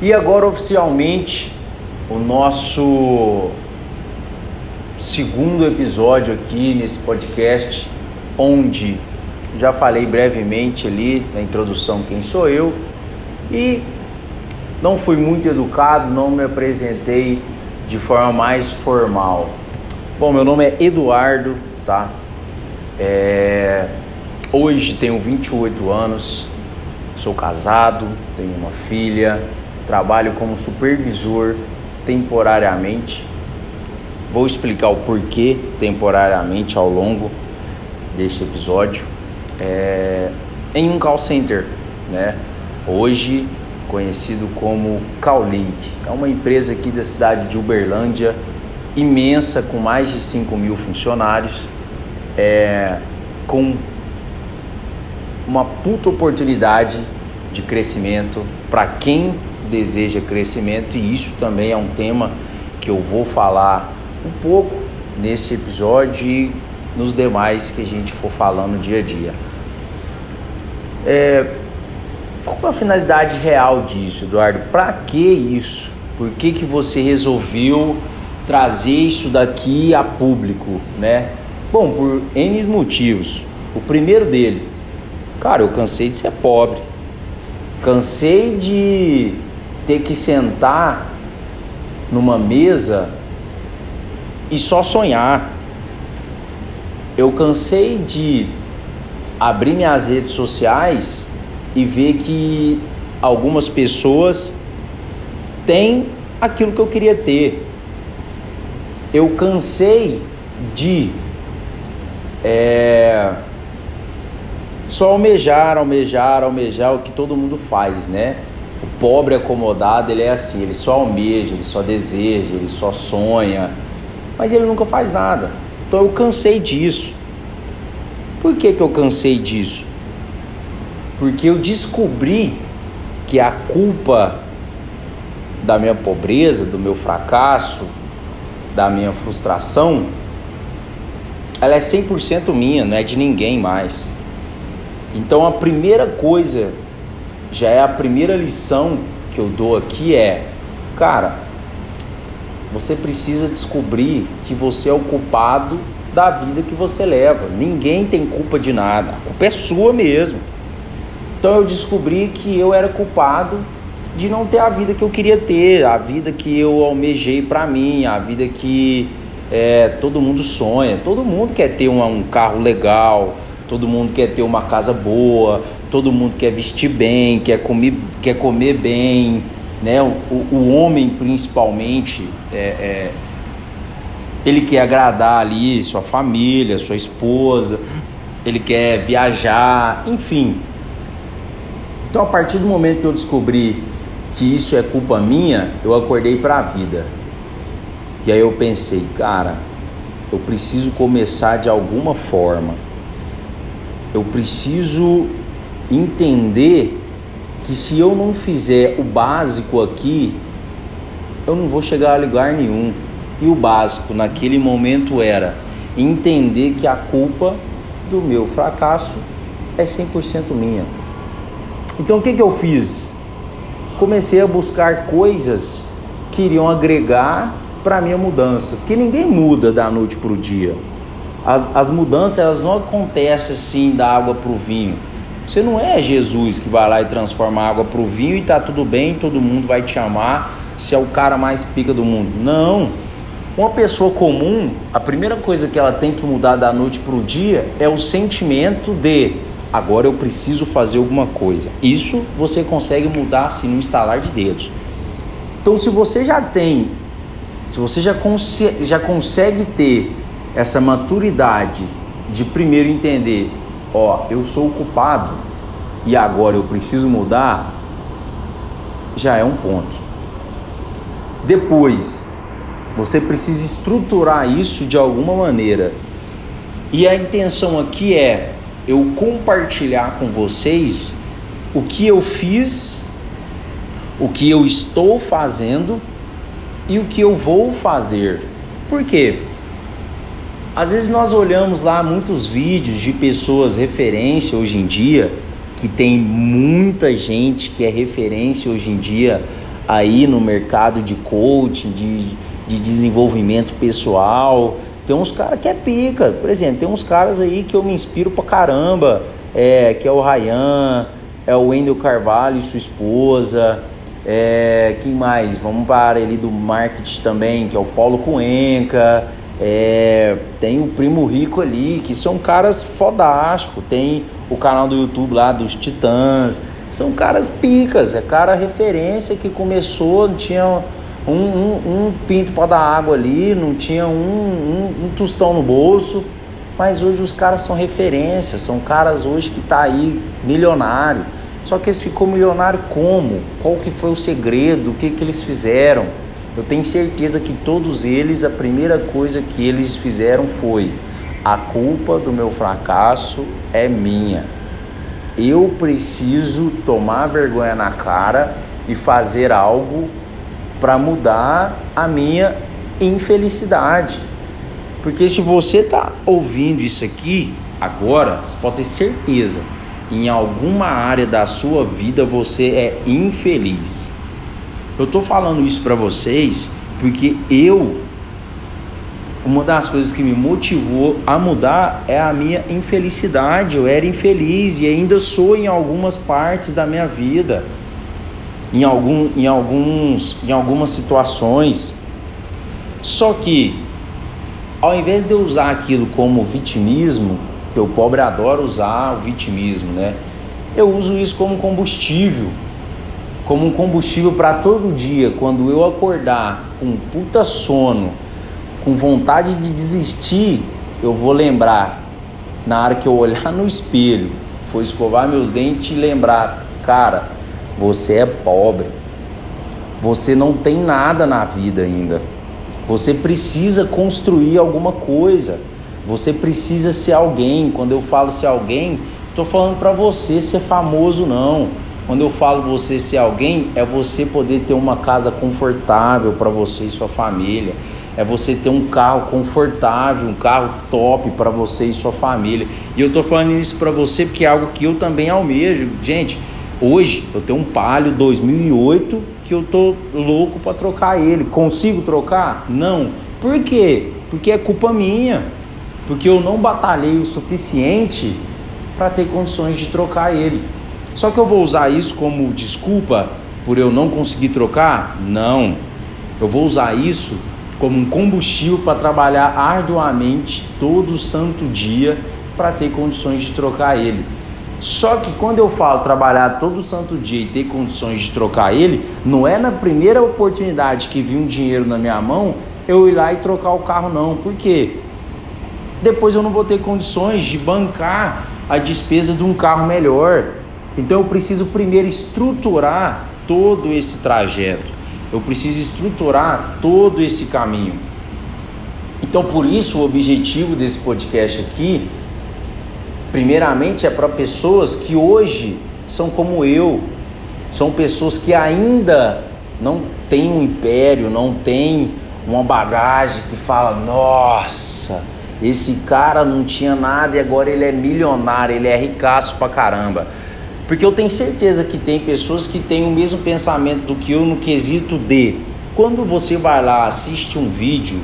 E agora oficialmente o nosso segundo episódio aqui nesse podcast, onde já falei brevemente ali na introdução quem sou eu e não fui muito educado, não me apresentei de forma mais formal. Bom, meu nome é Eduardo, tá? É... Hoje tenho 28 anos, sou casado, tenho uma filha, trabalho como supervisor temporariamente. Vou explicar o porquê temporariamente ao longo deste episódio. É, em um call center, né? Hoje conhecido como Callink. É uma empresa aqui da cidade de Uberlândia, imensa, com mais de 5 mil funcionários, é, com uma puta oportunidade de crescimento para quem deseja crescimento e isso também é um tema que eu vou falar um pouco nesse episódio e nos demais que a gente for falando dia a dia. É, qual a finalidade real disso, Eduardo? Para que isso? Por que, que você resolveu trazer isso daqui a público, né? Bom, por N motivos. O primeiro deles, cara, eu cansei de ser pobre. Cansei de ter que sentar numa mesa e só sonhar. Eu cansei de abrir minhas redes sociais e ver que algumas pessoas têm aquilo que eu queria ter. Eu cansei de é, só almejar, almejar, almejar o que todo mundo faz, né? Pobre acomodado, ele é assim, ele só almeja, ele só deseja, ele só sonha, mas ele nunca faz nada. Então eu cansei disso. Por que, que eu cansei disso? Porque eu descobri que a culpa da minha pobreza, do meu fracasso, da minha frustração, ela é 100% minha, não é de ninguém mais. Então a primeira coisa já é a primeira lição que eu dou aqui é, cara, você precisa descobrir que você é o culpado da vida que você leva. Ninguém tem culpa de nada. A culpa é sua mesmo. Então eu descobri que eu era culpado de não ter a vida que eu queria ter, a vida que eu almejei para mim, a vida que é, todo mundo sonha. Todo mundo quer ter um, um carro legal, todo mundo quer ter uma casa boa, todo mundo quer vestir bem, quer comer, quer comer bem, né? O, o homem principalmente é, é, ele quer agradar ali sua família, sua esposa, ele quer viajar, enfim. Então a partir do momento que eu descobri que isso é culpa minha, eu acordei para a vida. E aí eu pensei, cara, eu preciso começar de alguma forma. Eu preciso entender que se eu não fizer o básico aqui, eu não vou chegar a lugar nenhum. E o básico naquele momento era entender que a culpa do meu fracasso é 100% minha. Então o que, que eu fiz? Comecei a buscar coisas que iriam agregar para a minha mudança, porque ninguém muda da noite para o dia. As, as mudanças elas não acontecem assim da água para o vinho. Você não é Jesus que vai lá e transforma a água para o vinho e tá tudo bem, todo mundo vai te amar, se é o cara mais pica do mundo. Não. Uma pessoa comum, a primeira coisa que ela tem que mudar da noite para o dia é o sentimento de agora eu preciso fazer alguma coisa. Isso você consegue mudar assim no instalar de dedos. Então, se você já tem, se você já, já consegue ter essa maturidade de primeiro entender ó, eu sou o culpado e agora eu preciso mudar, já é um ponto. Depois, você precisa estruturar isso de alguma maneira. E a intenção aqui é eu compartilhar com vocês o que eu fiz, o que eu estou fazendo e o que eu vou fazer. Por quê? Às vezes nós olhamos lá muitos vídeos de pessoas referência hoje em dia, que tem muita gente que é referência hoje em dia aí no mercado de coaching, de, de desenvolvimento pessoal. Tem uns caras que é pica, por exemplo, tem uns caras aí que eu me inspiro pra caramba, é, que é o Ryan, é o Wendel Carvalho e sua esposa, é, quem mais? Vamos para ali do marketing também, que é o Paulo Cuenca, é, tem o Primo Rico ali, que são caras fodásticos, tem o canal do YouTube lá dos Titãs, são caras picas, é cara referência que começou, não tinha um, um, um pinto para dar água ali, não tinha um, um, tostão no bolso, mas hoje os caras são referência, são caras hoje que tá aí milionário. Só que eles ficou milionário como? Qual que foi o segredo? O que, que eles fizeram? Eu tenho certeza que todos eles, a primeira coisa que eles fizeram foi: a culpa do meu fracasso é minha. Eu preciso tomar vergonha na cara e fazer algo para mudar a minha infelicidade. Porque se você está ouvindo isso aqui agora, você pode ter certeza, em alguma área da sua vida você é infeliz. Eu estou falando isso para vocês porque eu uma das coisas que me motivou a mudar é a minha infelicidade. Eu era infeliz e ainda sou em algumas partes da minha vida em, algum, em, alguns, em algumas situações. Só que, ao invés de eu usar aquilo como vitimismo, que o pobre adora usar o vitimismo, né? Eu uso isso como combustível, como um combustível para todo dia, quando eu acordar com puta sono, com vontade de desistir, eu vou lembrar na hora que eu olhar no espelho, for escovar meus dentes e lembrar, cara, você é pobre. Você não tem nada na vida ainda. Você precisa construir alguma coisa. Você precisa ser alguém. Quando eu falo ser alguém, estou falando para você ser famoso não. Quando eu falo você ser alguém, é você poder ter uma casa confortável para você e sua família. É você ter um carro confortável, um carro top para você e sua família. E eu estou falando isso para você porque é algo que eu também almejo. Gente, Hoje eu tenho um Palio 2008 que eu tô louco para trocar ele. Consigo trocar? Não. Por quê? Porque é culpa minha. Porque eu não batalhei o suficiente para ter condições de trocar ele. Só que eu vou usar isso como desculpa por eu não conseguir trocar? Não. Eu vou usar isso como um combustível para trabalhar arduamente todo santo dia para ter condições de trocar ele. Só que quando eu falo trabalhar todo santo dia e ter condições de trocar ele, não é na primeira oportunidade que vi um dinheiro na minha mão eu ir lá e trocar o carro, não. Por quê? Depois eu não vou ter condições de bancar a despesa de um carro melhor. Então eu preciso primeiro estruturar todo esse trajeto. Eu preciso estruturar todo esse caminho. Então por isso o objetivo desse podcast aqui Primeiramente é para pessoas que hoje são como eu, são pessoas que ainda não têm um império, não têm uma bagagem que fala: nossa, esse cara não tinha nada e agora ele é milionário, ele é ricaço pra caramba. Porque eu tenho certeza que tem pessoas que têm o mesmo pensamento do que eu no quesito de quando você vai lá, assiste um vídeo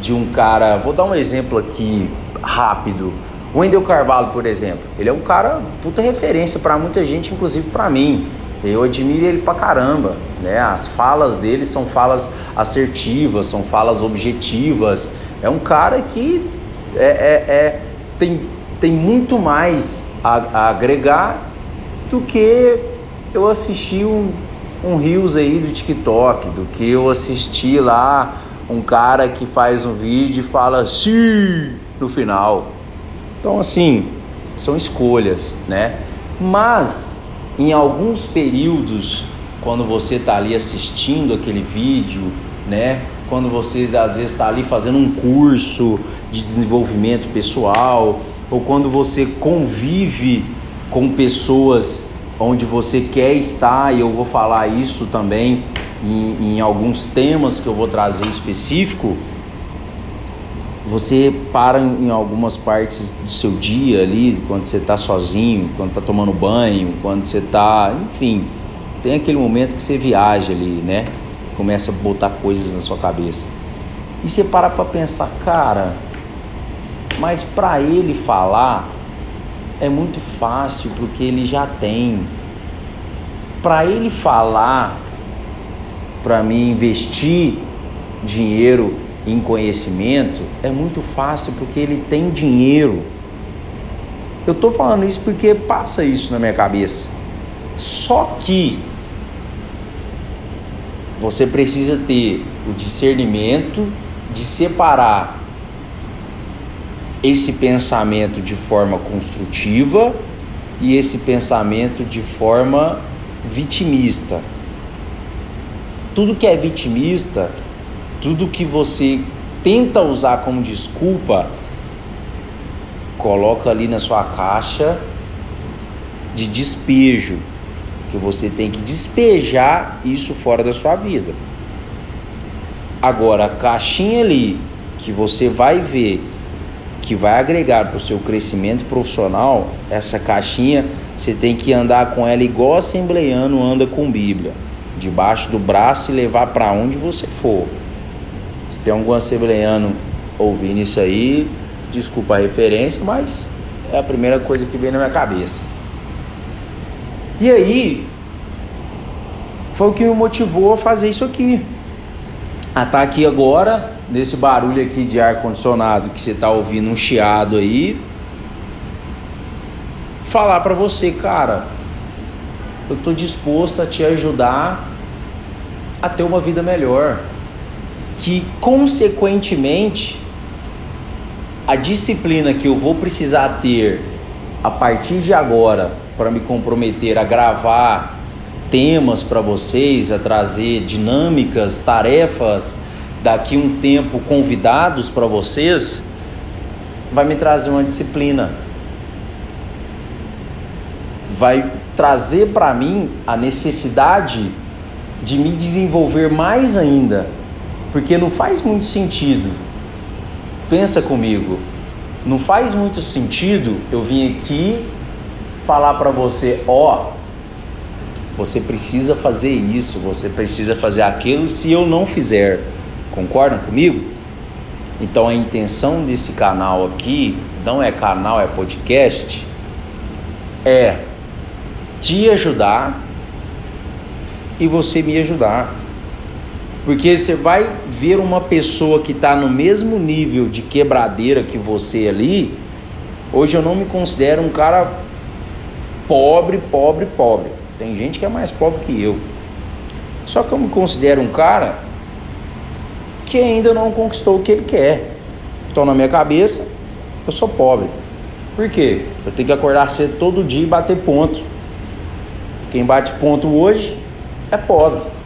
de um cara, vou dar um exemplo aqui rápido o Wendel Carvalho, por exemplo, ele é um cara puta referência para muita gente, inclusive para mim. Eu admiro ele pra caramba, né? As falas dele são falas assertivas, são falas objetivas. É um cara que é, é, é tem, tem muito mais a, a, agregar do que eu assisti um, um Rios aí do TikTok, do que eu assisti lá um cara que faz um vídeo e fala sim no final. Então, assim, são escolhas, né? Mas em alguns períodos, quando você está ali assistindo aquele vídeo, né? Quando você às vezes está ali fazendo um curso de desenvolvimento pessoal, ou quando você convive com pessoas onde você quer estar, e eu vou falar isso também em, em alguns temas que eu vou trazer específico você para em algumas partes do seu dia ali, quando você está sozinho, quando está tomando banho, quando você está, enfim, Tem aquele momento que você viaja ali, né? Começa a botar coisas na sua cabeça. E você para para pensar, cara, mas para ele falar é muito fácil porque ele já tem. Para ele falar, para mim investir dinheiro em conhecimento é muito fácil porque ele tem dinheiro. Eu estou falando isso porque passa isso na minha cabeça. Só que você precisa ter o discernimento de separar esse pensamento de forma construtiva e esse pensamento de forma vitimista. Tudo que é vitimista, tudo que você tenta usar como desculpa, coloca ali na sua caixa de despejo, que você tem que despejar isso fora da sua vida. Agora, a caixinha ali que você vai ver que vai agregar para o seu crescimento profissional, essa caixinha você tem que andar com ela igual assembleiano anda com Bíblia, debaixo do braço e levar para onde você for. Se tem algum assembleiano ouvindo isso aí, desculpa a referência, mas é a primeira coisa que vem na minha cabeça. E aí, foi o que me motivou a fazer isso aqui. A estar tá aqui agora, nesse barulho aqui de ar condicionado que você está ouvindo um chiado aí, falar para você, cara, eu estou disposto a te ajudar a ter uma vida melhor, que consequentemente a disciplina que eu vou precisar ter a partir de agora para me comprometer a gravar temas para vocês, a trazer dinâmicas, tarefas, daqui um tempo convidados para vocês, vai me trazer uma disciplina. Vai trazer para mim a necessidade de me desenvolver mais ainda, porque não faz muito sentido Pensa comigo, não faz muito sentido eu vir aqui falar para você, ó, oh, você precisa fazer isso, você precisa fazer aquilo se eu não fizer. Concordam comigo? Então a intenção desse canal aqui não é canal, é podcast, é te ajudar e você me ajudar. Porque você vai ver uma pessoa que está no mesmo nível de quebradeira que você ali. Hoje eu não me considero um cara pobre, pobre, pobre. Tem gente que é mais pobre que eu. Só que eu me considero um cara que ainda não conquistou o que ele quer. Então, na minha cabeça, eu sou pobre. Por quê? Eu tenho que acordar cedo todo dia e bater ponto. Quem bate ponto hoje é pobre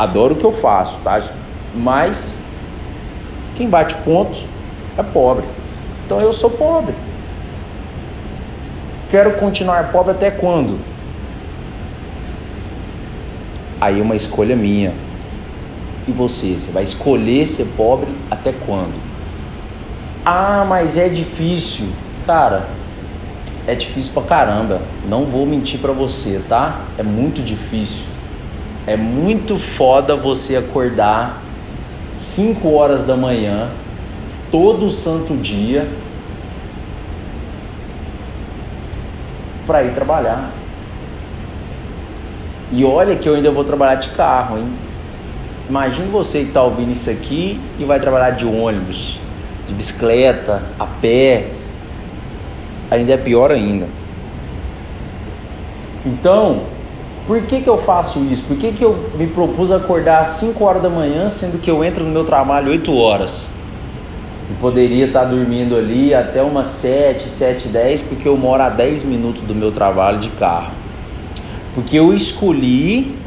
adoro o que eu faço, tá? Mas quem bate ponto é pobre. Então eu sou pobre. Quero continuar pobre até quando? Aí uma escolha minha. E você? Você vai escolher ser pobre até quando? Ah, mas é difícil. Cara, é difícil pra caramba. Não vou mentir pra você, tá? É muito difícil. É muito foda você acordar 5 horas da manhã, todo santo dia, para ir trabalhar. E olha que eu ainda vou trabalhar de carro, hein? Imagine você que está ouvindo isso aqui e vai trabalhar de ônibus, de bicicleta, a pé. Ainda é pior ainda. Então, por que, que eu faço isso? Por que, que eu me propus acordar às 5 horas da manhã, sendo que eu entro no meu trabalho 8 horas? E poderia estar dormindo ali até umas 7, 7 10, porque eu moro a 10 minutos do meu trabalho de carro. Porque eu escolhi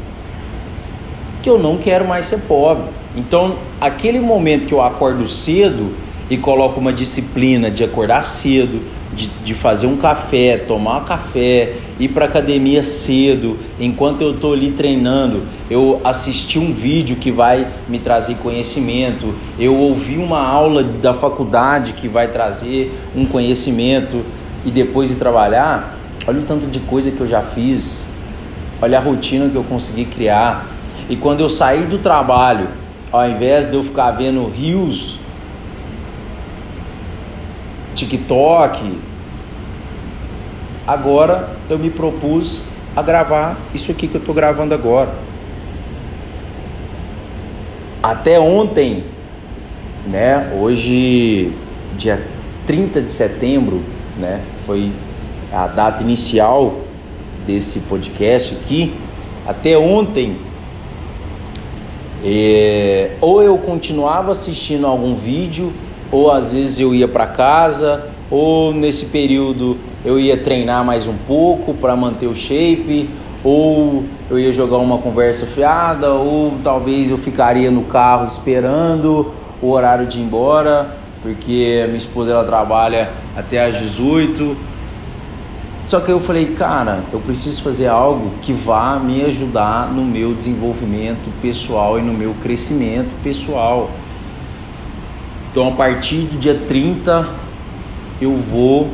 que eu não quero mais ser pobre. Então, aquele momento que eu acordo cedo e coloco uma disciplina de acordar cedo, de, de fazer um café, tomar um café, ir para academia cedo, enquanto eu estou ali treinando, eu assisti um vídeo que vai me trazer conhecimento, eu ouvi uma aula da faculdade que vai trazer um conhecimento e depois de trabalhar, olha o tanto de coisa que eu já fiz Olha a rotina que eu consegui criar. E quando eu saí do trabalho, ao invés de eu ficar vendo rios, TikTok, agora eu me propus a gravar isso aqui que eu estou gravando agora. Até ontem, né? Hoje, dia 30 de setembro, né? Foi a data inicial desse podcast aqui. Até ontem, é, ou eu continuava assistindo algum vídeo, ou às vezes eu ia para casa, ou nesse período eu ia treinar mais um pouco para manter o shape, ou eu ia jogar uma conversa fiada, ou talvez eu ficaria no carro esperando o horário de ir embora, porque minha esposa ela trabalha até às 18. Só que eu falei, cara, eu preciso fazer algo que vá me ajudar no meu desenvolvimento pessoal e no meu crescimento pessoal. Então, a partir do dia 30, eu vou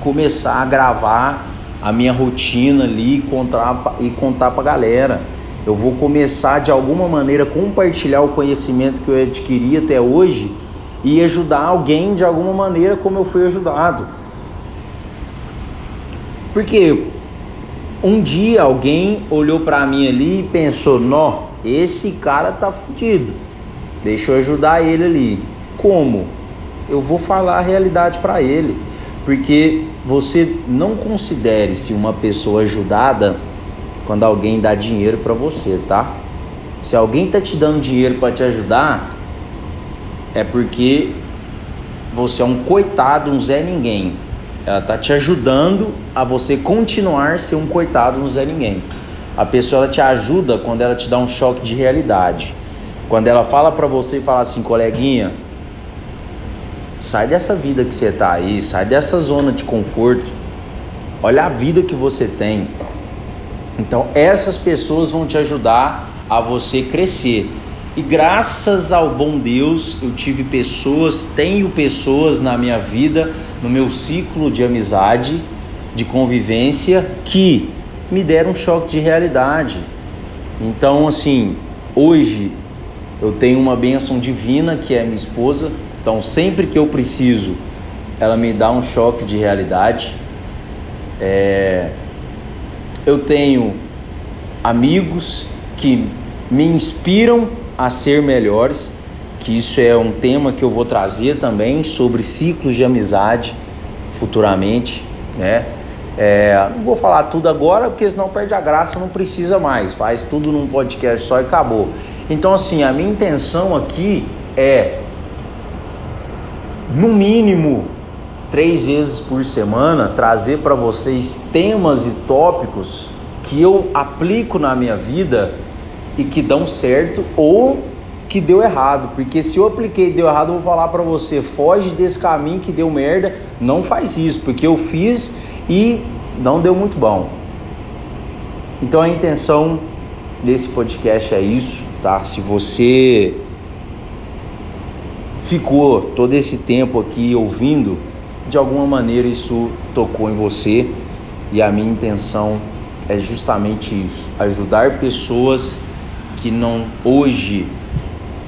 começar a gravar a minha rotina ali e contar, e contar pra galera. Eu vou começar de alguma maneira compartilhar o conhecimento que eu adquiri até hoje e ajudar alguém de alguma maneira como eu fui ajudado. Porque um dia alguém olhou para mim ali e pensou: "Nó, esse cara tá fudido. Deixa eu ajudar ele ali". Como? Eu vou falar a realidade para ele. Porque você não considere-se uma pessoa ajudada quando alguém dá dinheiro para você, tá? Se alguém tá te dando dinheiro para te ajudar, é porque você é um coitado, um Zé Ninguém. Ela tá te ajudando a você continuar ser um coitado, um Zé Ninguém. A pessoa te ajuda quando ela te dá um choque de realidade. Quando ela fala para você e fala assim, coleguinha, Sai dessa vida que você tá aí, sai dessa zona de conforto. Olha a vida que você tem. Então, essas pessoas vão te ajudar a você crescer. E graças ao bom Deus, eu tive pessoas, tenho pessoas na minha vida, no meu ciclo de amizade, de convivência, que me deram um choque de realidade. Então, assim, hoje eu tenho uma bênção divina que é minha esposa, então, sempre que eu preciso, ela me dá um choque de realidade. É... Eu tenho amigos que me inspiram a ser melhores, que isso é um tema que eu vou trazer também sobre ciclos de amizade futuramente, né? É, não vou falar tudo agora, porque senão perde a graça, não precisa mais. Faz tudo num podcast só e acabou. Então, assim, a minha intenção aqui é no mínimo três vezes por semana, trazer para vocês temas e tópicos que eu aplico na minha vida e que dão certo ou que deu errado. Porque se eu apliquei e deu errado, eu vou falar para você: foge desse caminho que deu merda, não faz isso, porque eu fiz e não deu muito bom. Então a intenção desse podcast é isso, tá? Se você ficou todo esse tempo aqui ouvindo, de alguma maneira isso tocou em você e a minha intenção é justamente isso: ajudar pessoas que não hoje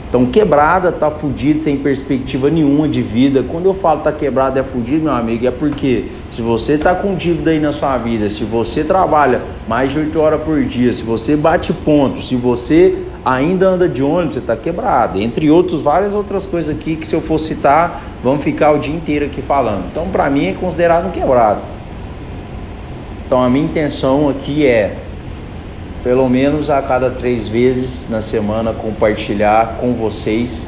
estão quebrada, tá fudido, sem perspectiva nenhuma de vida. Quando eu falo tá quebrado, é fudido, meu amigo, é porque se você tá com dívida aí na sua vida, se você trabalha mais de 8 horas por dia, se você bate ponto, se você ainda anda de ônibus, você tá quebrado. Entre outros, várias outras coisas aqui que se eu for citar, vamos ficar o dia inteiro aqui falando. Então, para mim é considerado um quebrado. Então, a minha intenção aqui é pelo menos a cada três vezes na semana compartilhar com vocês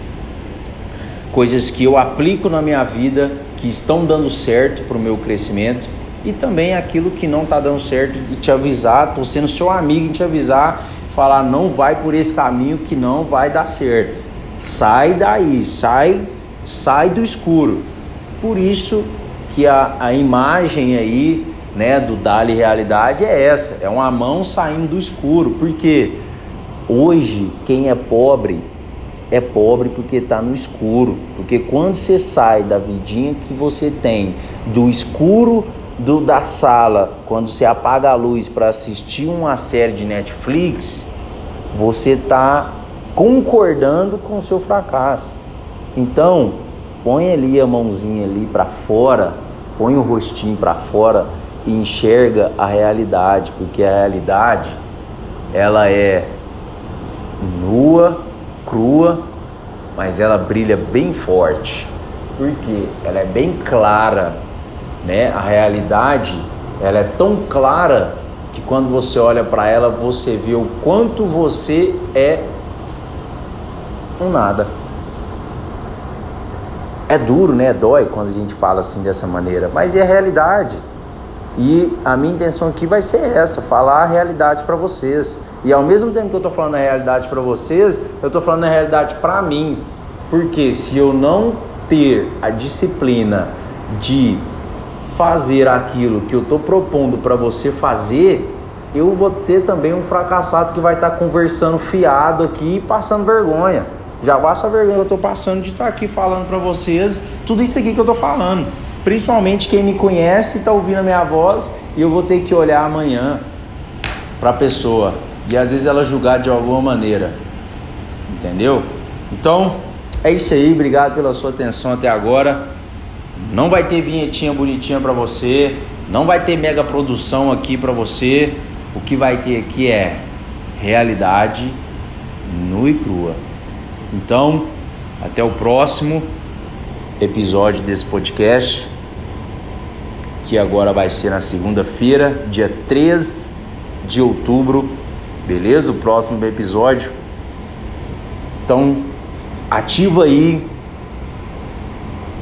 coisas que eu aplico na minha vida que estão dando certo para o meu crescimento e também aquilo que não está dando certo e te avisar, estou sendo seu amigo e te avisar, falar não vai por esse caminho que não vai dar certo. Sai daí, sai, sai do escuro. Por isso que a, a imagem aí né, do Dali Realidade é essa, é uma mão saindo do escuro, porque hoje quem é pobre é pobre porque está no escuro, porque quando você sai da vidinha que você tem do escuro do, da sala, quando você apaga a luz para assistir uma série de Netflix, você está concordando com o seu fracasso. Então, põe ali a mãozinha ali para fora, põe o rostinho para fora e enxerga a realidade, porque a realidade ela é nua, crua, mas ela brilha bem forte. Porque ela é bem clara, né? A realidade, ela é tão clara que quando você olha para ela, você vê o quanto você é um nada. É duro, né? Dói quando a gente fala assim dessa maneira, mas é a realidade. E a minha intenção aqui vai ser essa, falar a realidade para vocês. E ao mesmo tempo que eu estou falando a realidade para vocês, eu estou falando a realidade para mim. Porque se eu não ter a disciplina de fazer aquilo que eu estou propondo para você fazer, eu vou ser também um fracassado que vai estar tá conversando fiado aqui e passando vergonha. Já basta a vergonha que eu estou passando de estar tá aqui falando para vocês tudo isso aqui que eu estou falando. Principalmente quem me conhece está ouvindo a minha voz e eu vou ter que olhar amanhã para a pessoa e às vezes ela julgar de alguma maneira. Entendeu? Então, é isso aí. Obrigado pela sua atenção até agora. Não vai ter vinhetinha bonitinha para você, não vai ter mega produção aqui para você. O que vai ter aqui é realidade nua e crua. Então, até o próximo episódio desse podcast, que agora vai ser na segunda-feira, dia 3 de outubro, beleza? O próximo episódio. Então, ativa aí,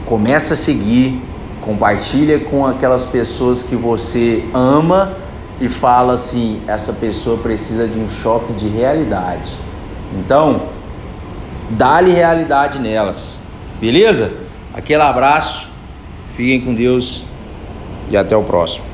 começa a seguir, compartilha com aquelas pessoas que você ama e fala assim: essa pessoa precisa de um choque de realidade. Então, dá-lhe realidade nelas, beleza? Aquele abraço, fiquem com Deus e até o próximo.